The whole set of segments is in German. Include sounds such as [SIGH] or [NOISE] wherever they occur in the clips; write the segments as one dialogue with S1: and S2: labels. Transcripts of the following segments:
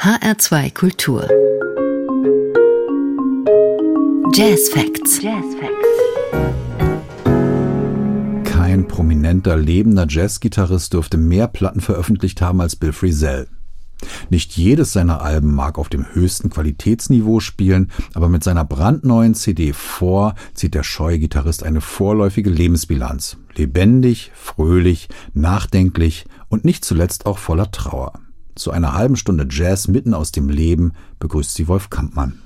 S1: HR2 Kultur. Jazz Facts. Jazz Facts.
S2: Kein prominenter, lebender Jazzgitarrist dürfte mehr Platten veröffentlicht haben als Bill Frisell. Nicht jedes seiner Alben mag auf dem höchsten Qualitätsniveau spielen, aber mit seiner brandneuen CD vor zieht der scheue Gitarrist eine vorläufige Lebensbilanz. Lebendig, fröhlich, nachdenklich und nicht zuletzt auch voller Trauer. Zu einer halben Stunde Jazz mitten aus dem Leben begrüßt sie Wolf Kampmann.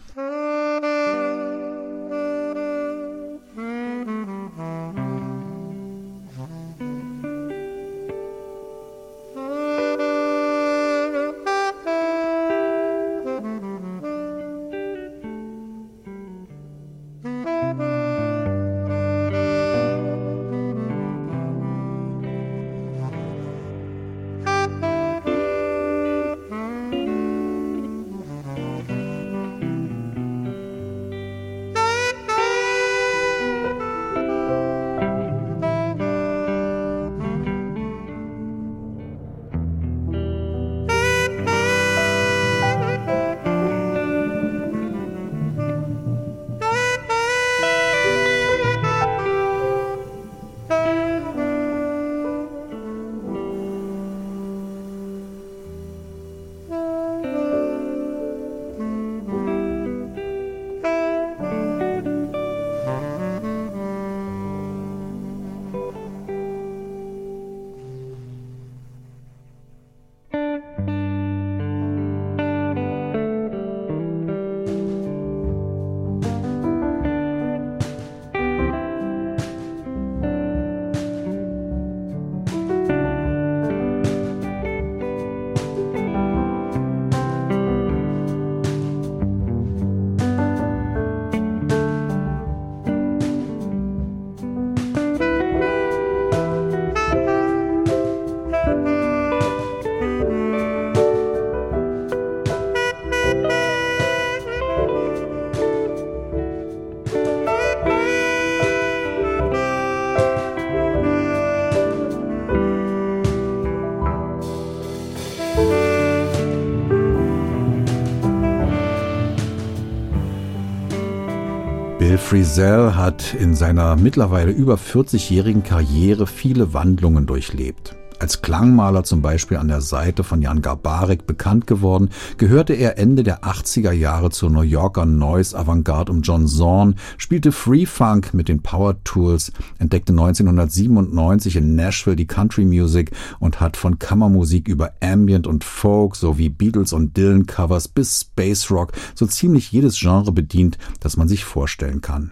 S2: Frisell hat in seiner mittlerweile über 40-jährigen Karriere viele Wandlungen durchlebt. Als Klangmaler zum Beispiel an der Seite von Jan Garbarek bekannt geworden, gehörte er Ende der 80er Jahre zur New Yorker Noise Avantgarde um John Zorn, spielte Free Funk mit den Power Tools, entdeckte 1997 in Nashville die Country Music und hat von Kammermusik über Ambient und Folk sowie Beatles und Dylan Covers bis Space Rock so ziemlich jedes Genre bedient, das man sich vorstellen kann.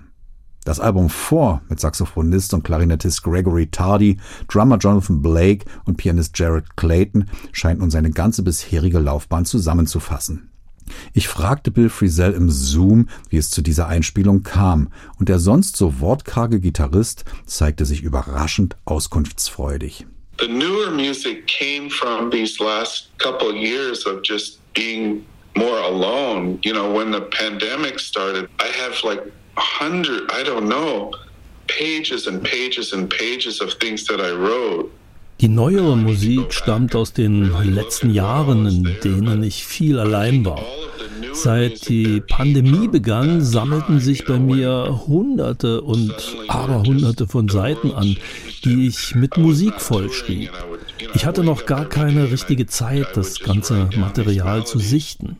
S2: Das Album vor mit Saxophonist und Klarinettist Gregory Tardy, Drummer Jonathan Blake und Pianist Jared Clayton scheint nun seine ganze bisherige Laufbahn zusammenzufassen. Ich fragte Bill Frisell im Zoom, wie es zu dieser Einspielung kam, und der sonst so wortkarge Gitarrist zeigte sich überraschend auskunftsfreudig.
S3: The newer music came from these last couple years of just being more alone. You know, when the pandemic started, I have like hundred, I don't know, pages and pages and pages of things that I wrote.
S4: Die neuere Musik stammt aus den letzten Jahren, in denen ich viel allein war. Seit die Pandemie begann, sammelten sich bei mir Hunderte und Aberhunderte von Seiten an, die ich mit Musik vollschrieb. Ich hatte noch gar keine richtige Zeit, das ganze Material zu sichten.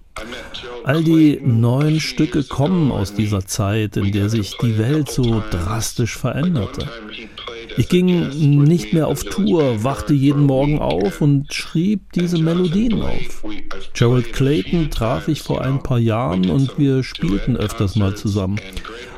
S4: All die neuen Stücke kommen aus dieser Zeit, in der sich die Welt so drastisch veränderte. Ich ging nicht mehr auf Tour, wachte jeden Morgen auf und schrieb diese Melodien auf. Gerald Clayton traf ich vor ein paar Jahren und wir spielten öfters mal zusammen.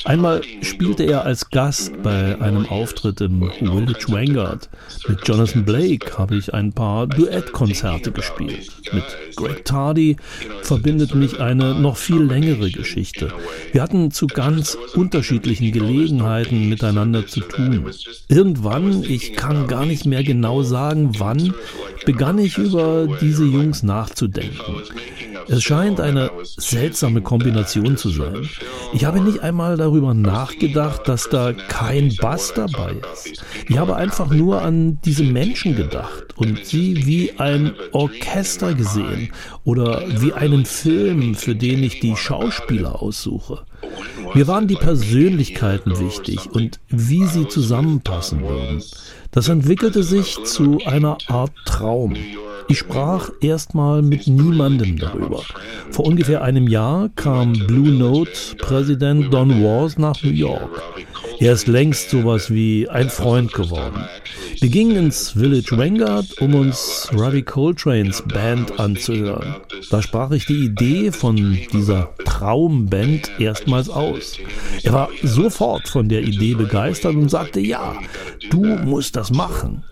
S4: Einmal spielte er als Gast bei einem Auftritt im Village Vanguard. Mit Jonathan Blake habe ich ein paar Duettkonzerte gespielt. Mit Greg Tardy verbindet mich eine noch viel längere Geschichte. Wir hatten zu ganz unterschiedlichen Gelegenheiten miteinander zu tun. Irgendwann, ich kann gar nicht mehr genau sagen wann, begann ich über diese Jungs nachzudenken. Es scheint eine seltsame Kombination zu sein. Ich habe nicht einmal darüber nachgedacht, dass da kein Bass dabei ist. Ich habe einfach nur an diese Menschen gedacht und sie wie ein Orchester gesehen oder wie einen Film, für den ich die Schauspieler aussuche. Mir waren die Persönlichkeiten wichtig und wie sie zusammenpassen würden. Das entwickelte sich zu einer Art Traum. Ich sprach erstmal mit niemandem darüber. Vor ungefähr einem Jahr kam Blue Note Präsident Don Wars nach New York. Er ist längst sowas wie ein Freund geworden. Wir gingen ins Village Vanguard, um uns Ravi Coltrane's Band anzuhören. Da sprach ich die Idee von dieser Traumband erstmals aus. Er war sofort von der Idee begeistert und sagte, ja, du musst das machen.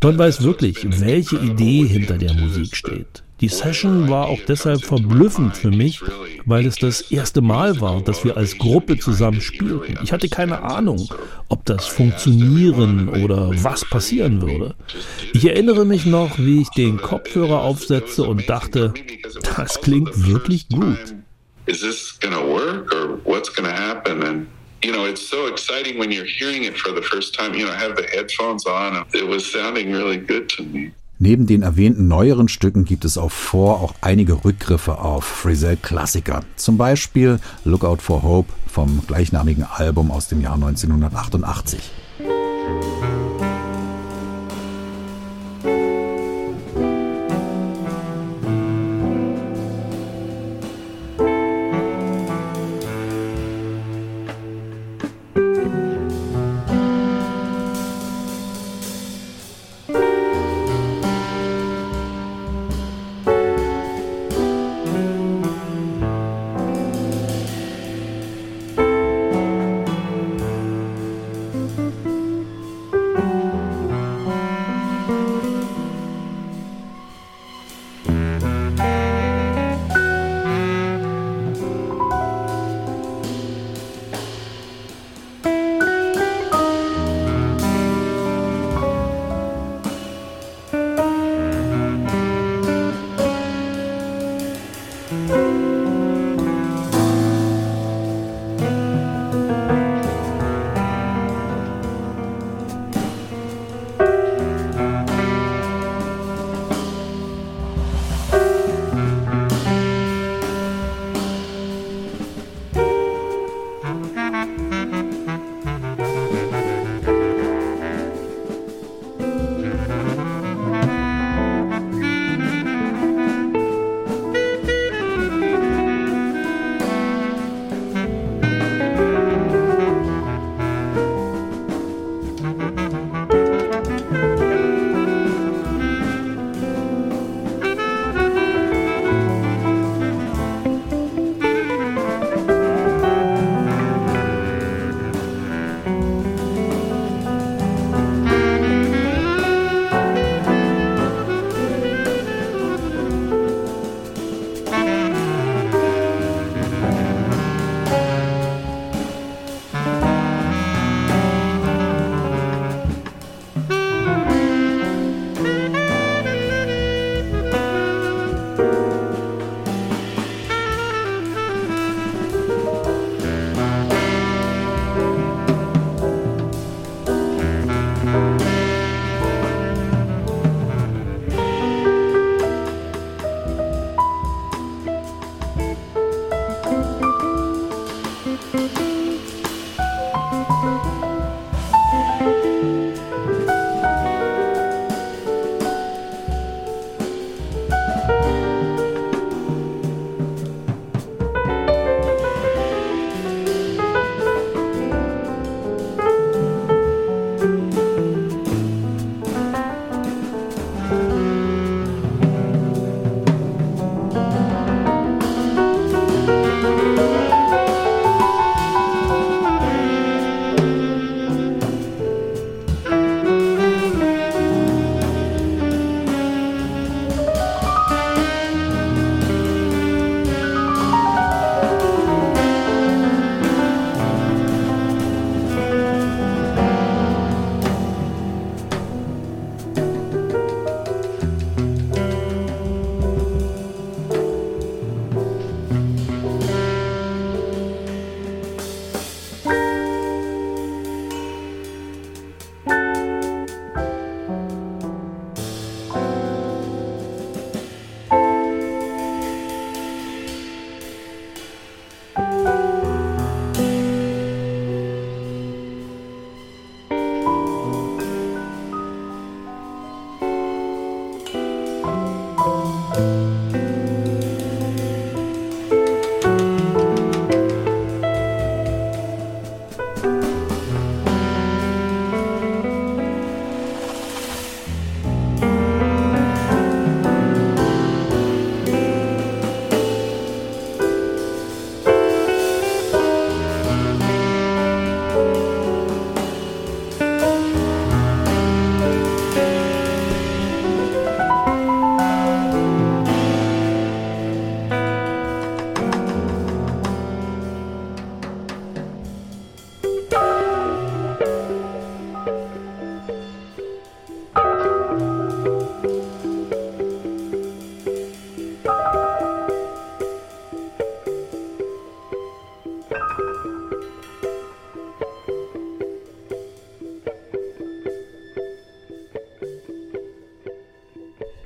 S4: Don weiß wirklich, welche Idee hinter der Musik steht. Die Session war auch deshalb verblüffend für mich, weil es das erste Mal war, dass wir als Gruppe zusammen spielten. Ich hatte keine Ahnung, ob das funktionieren oder was passieren würde. Ich erinnere mich noch, wie ich den Kopfhörer aufsetzte und dachte, das klingt wirklich gut. Is this gonna work or what's gonna happen? And you know, it's so exciting when you're hearing it for the first time. You know, I have the headphones on. It was sounding really good to me.
S2: Neben den erwähnten neueren Stücken gibt es auch vor auch einige Rückgriffe auf Frisell-Klassiker. Zum Beispiel Lookout for Hope vom gleichnamigen Album aus dem Jahr 1988.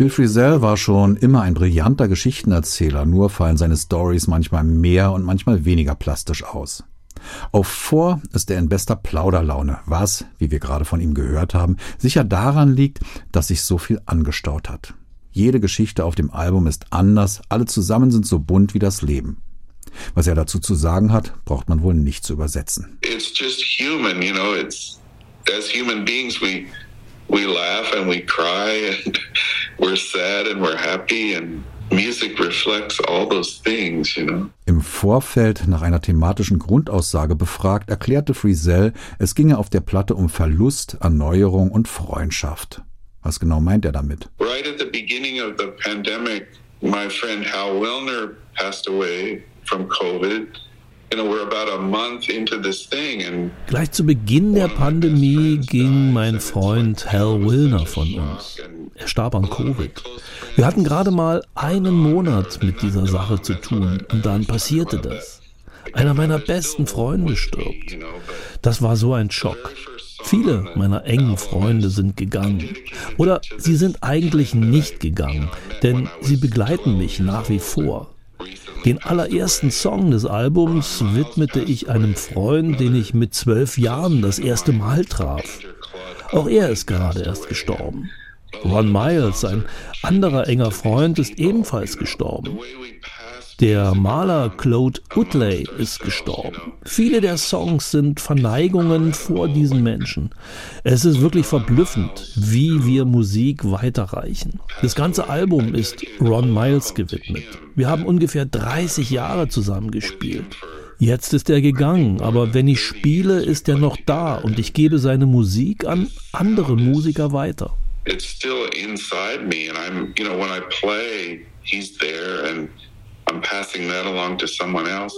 S2: Bill Frisell war schon immer ein brillanter Geschichtenerzähler, nur fallen seine Stories manchmal mehr und manchmal weniger plastisch aus. Auf vor ist er in bester Plauderlaune, was, wie wir gerade von ihm gehört haben, sicher daran liegt, dass sich so viel angestaut hat. Jede Geschichte auf dem Album ist anders, alle zusammen sind so bunt wie das Leben. Was er dazu zu sagen hat, braucht man wohl nicht zu übersetzen.
S3: It's just human, you know, it's as human beings we we laugh and we cry [LAUGHS] and we're sad and we're happy and music reflects all those things, you know.
S2: Im Vorfeld nach einer thematischen Grundaussage befragt, erklärte Friesel, es ginge auf der Platte um Verlust, Erneuerung und Freundschaft. Was genau meint er damit?
S3: Right at the beginning of the pandemic, my friend Hal Wilner passed away from COVID.
S4: Gleich zu Beginn der Pandemie ging mein Freund Hal Wilner von uns. Er starb an Covid. Wir hatten gerade mal einen Monat mit dieser Sache zu tun und dann passierte das. Einer meiner besten Freunde stirbt. Das war so ein Schock. Viele meiner engen Freunde sind gegangen. Oder sie sind eigentlich nicht gegangen, denn sie begleiten mich nach wie vor. Den allerersten Song des Albums widmete ich einem Freund, den ich mit zwölf Jahren das erste Mal traf. Auch er ist gerade erst gestorben. Ron Miles, ein anderer enger Freund, ist ebenfalls gestorben. Der Maler Claude Utley ist gestorben. Viele der Songs sind Verneigungen vor diesen Menschen. Es ist wirklich verblüffend, wie wir Musik weiterreichen. Das ganze Album ist Ron Miles gewidmet. Wir haben ungefähr 30 Jahre zusammen gespielt. Jetzt ist er gegangen, aber wenn ich spiele, ist er noch da und ich gebe seine Musik an andere Musiker weiter.
S3: It's still inside me and I'm, you know, when I play, he's there and I'm passing that along to someone else.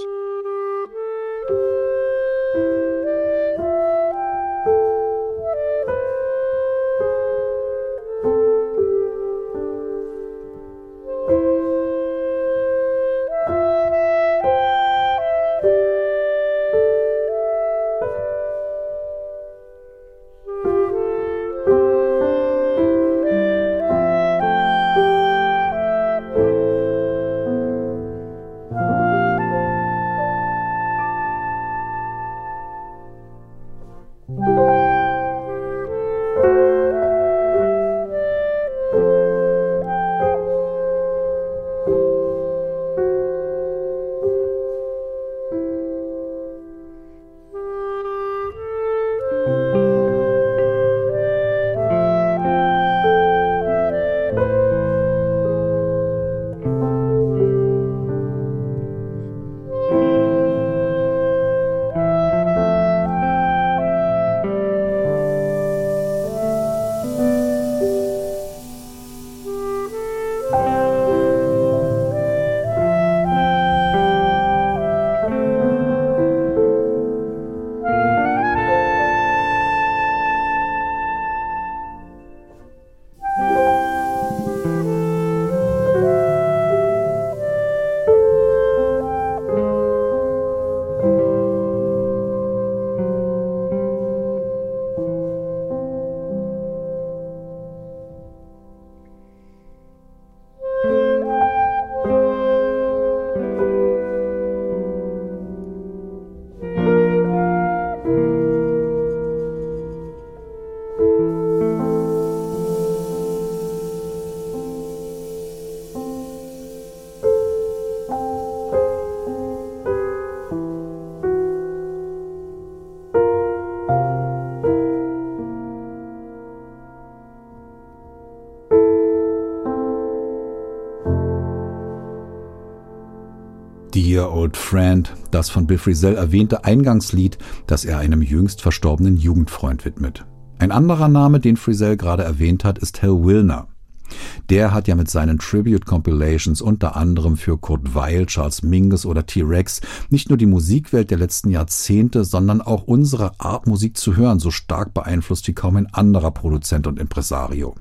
S2: Old Friend, das von Bill Frisell erwähnte Eingangslied, das er einem jüngst verstorbenen Jugendfreund widmet. Ein anderer Name, den Frisell gerade erwähnt hat, ist Hal Wilner. Der hat ja mit seinen Tribute Compilations unter anderem für Kurt Weil, Charles Mingus oder T-Rex nicht nur die Musikwelt der letzten Jahrzehnte, sondern auch unsere Art Musik zu hören so stark beeinflusst wie kaum ein anderer Produzent und Impresario.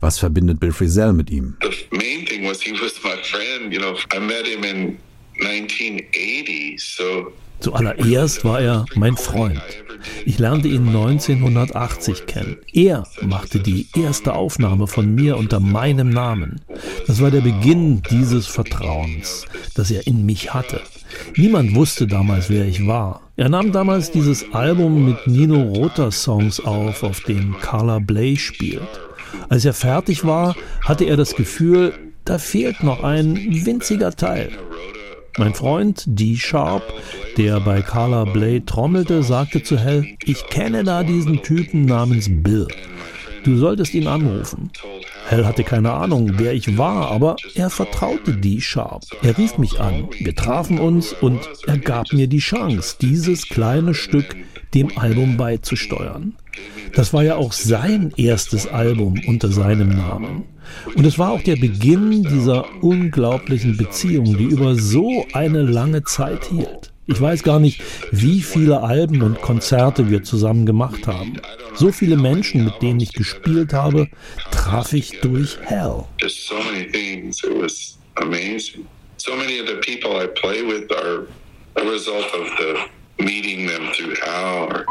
S2: Was verbindet Bill Frisell mit ihm?
S3: The main thing was he was my friend, you know. I met him in 1980. So
S4: Zuallererst war er mein Freund. Ich lernte ihn 1980 kennen. Er machte die erste Aufnahme von mir unter meinem Namen. Das war der Beginn dieses Vertrauens, das er in mich hatte. Niemand wusste damals, wer ich war. Er nahm damals dieses Album mit Nino Rota Songs auf, auf dem Carla Bley spielt. Als er fertig war, hatte er das Gefühl, da fehlt noch ein winziger Teil. Mein Freund D. Sharp, der bei Carla Bley trommelte, sagte zu Hell, ich kenne da diesen Typen namens Bill. Du solltest ihn anrufen. Hell hatte keine Ahnung, wer ich war, aber er vertraute D. Sharp. Er rief mich an, wir trafen uns und er gab mir die Chance, dieses kleine Stück dem Album beizusteuern. Das war ja auch sein erstes Album unter seinem Namen. Und es war auch der Beginn dieser unglaublichen Beziehung, die über so eine lange Zeit hielt. Ich weiß gar nicht, wie viele Alben und Konzerte wir zusammen gemacht haben. So viele Menschen, mit denen ich gespielt habe, traf ich durch Hell. So many of the people I play with are a result of the meeting them through Hell.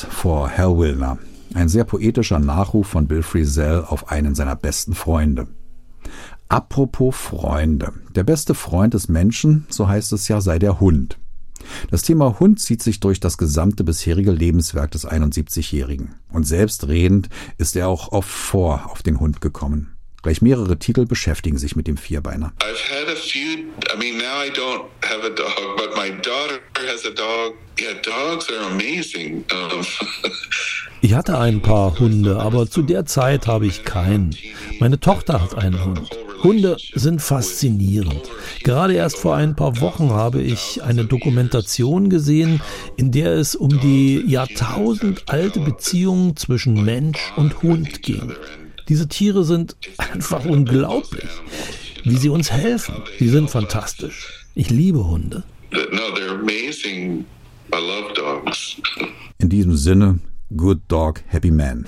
S2: Waltz vor Hal Wilner. Ein sehr poetischer Nachruf von Bill Frisell auf einen seiner besten Freunde. Apropos Freunde. Der beste Freund des Menschen, so heißt es ja, sei der Hund. Das Thema Hund zieht sich durch das gesamte bisherige Lebenswerk des 71-Jährigen. Und selbstredend ist er auch oft vor auf den Hund gekommen. Gleich mehrere Titel beschäftigen sich mit dem Vierbeiner. Few, I mean dog. Yeah, [LAUGHS] ich hatte ein paar Hunde, aber zu der Zeit habe ich keinen. Meine Tochter hat einen Hund. Hunde sind faszinierend. Gerade erst vor ein paar Wochen habe ich eine Dokumentation gesehen, in der es um die jahrtausendalte Beziehung zwischen Mensch und Hund ging. Diese Tiere sind einfach unglaublich, wie sie uns helfen. Sie sind fantastisch. Ich liebe Hunde. In diesem Sinne, good dog, happy man.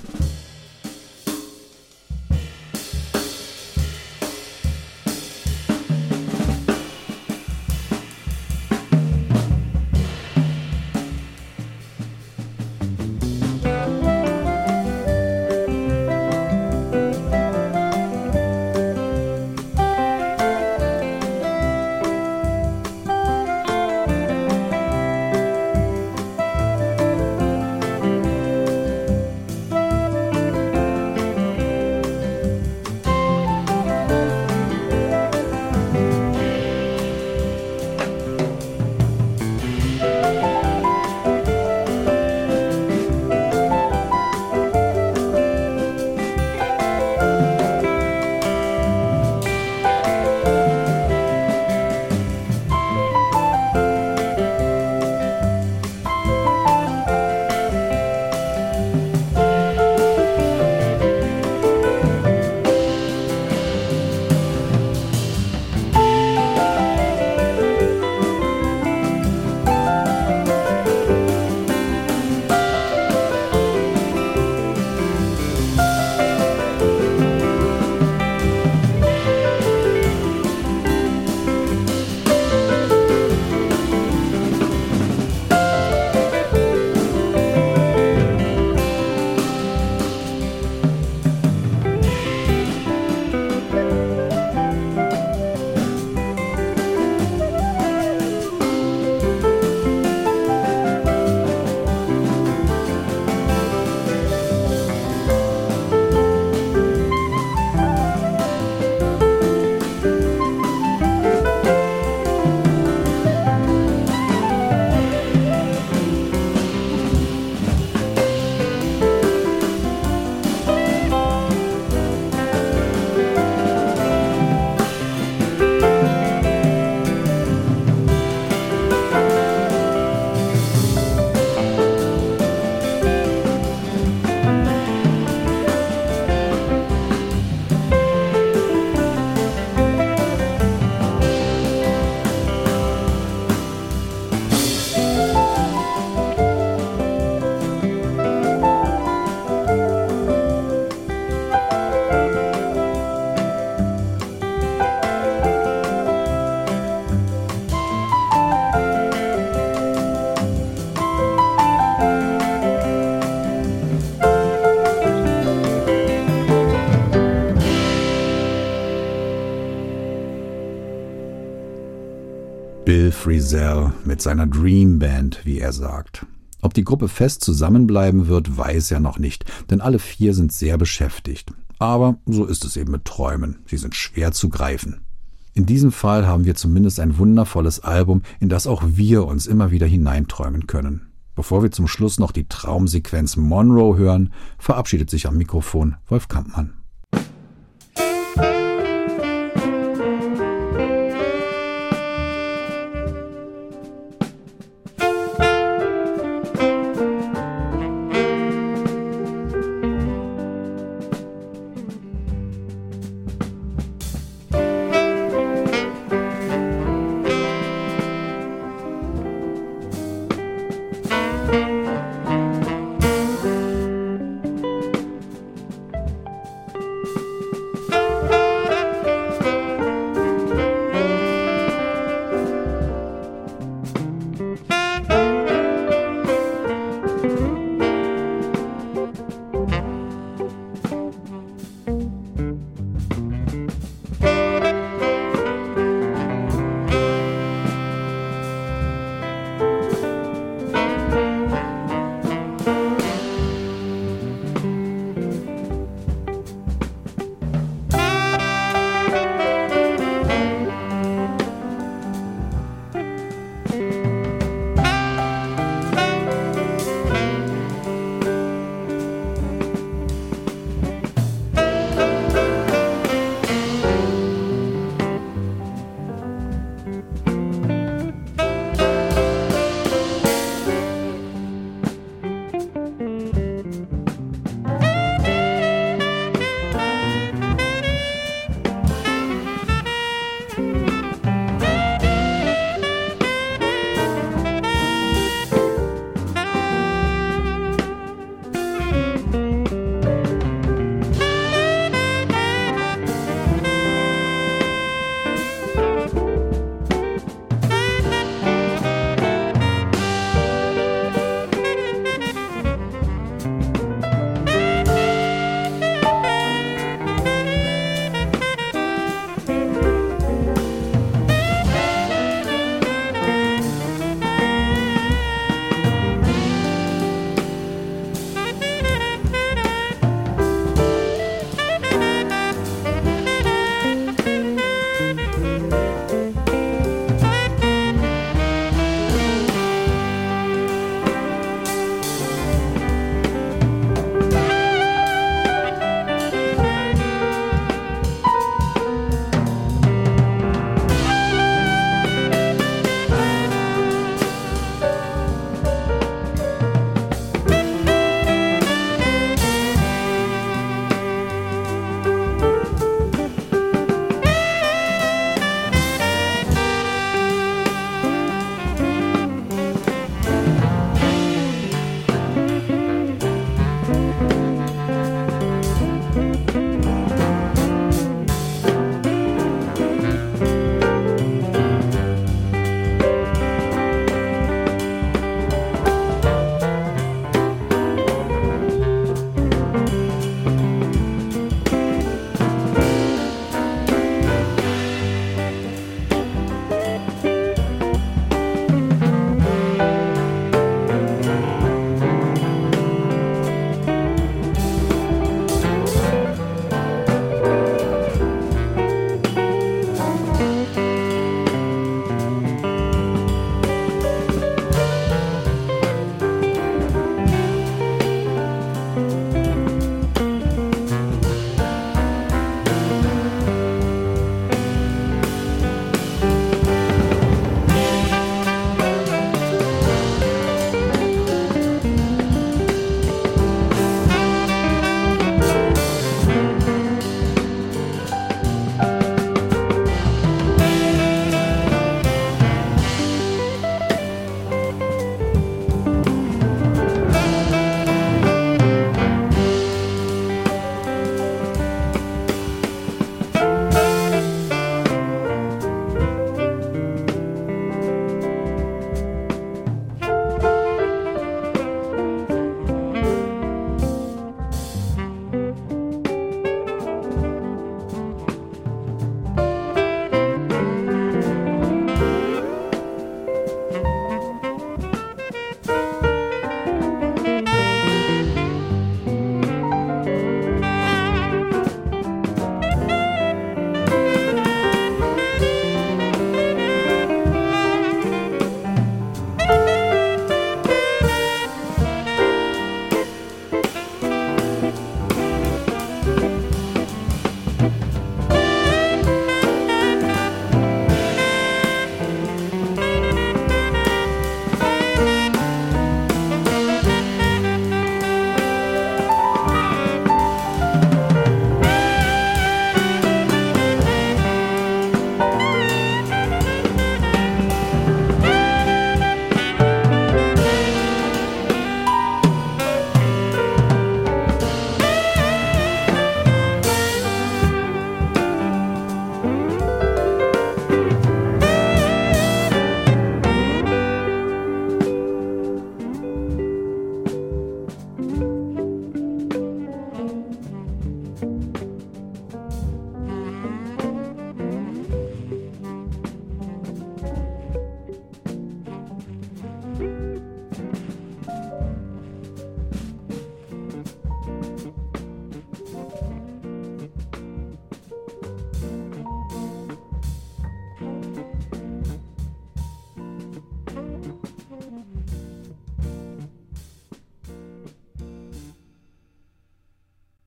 S2: Bill Frisell mit seiner Dream Band, wie er sagt. Ob die Gruppe fest zusammenbleiben wird, weiß er noch nicht, denn alle vier sind sehr beschäftigt. Aber so ist es eben mit Träumen. Sie sind schwer zu greifen. In diesem Fall haben wir zumindest ein wundervolles Album, in das auch wir uns immer wieder hineinträumen können. Bevor wir zum Schluss noch die Traumsequenz Monroe hören, verabschiedet sich am Mikrofon Wolf Kampmann.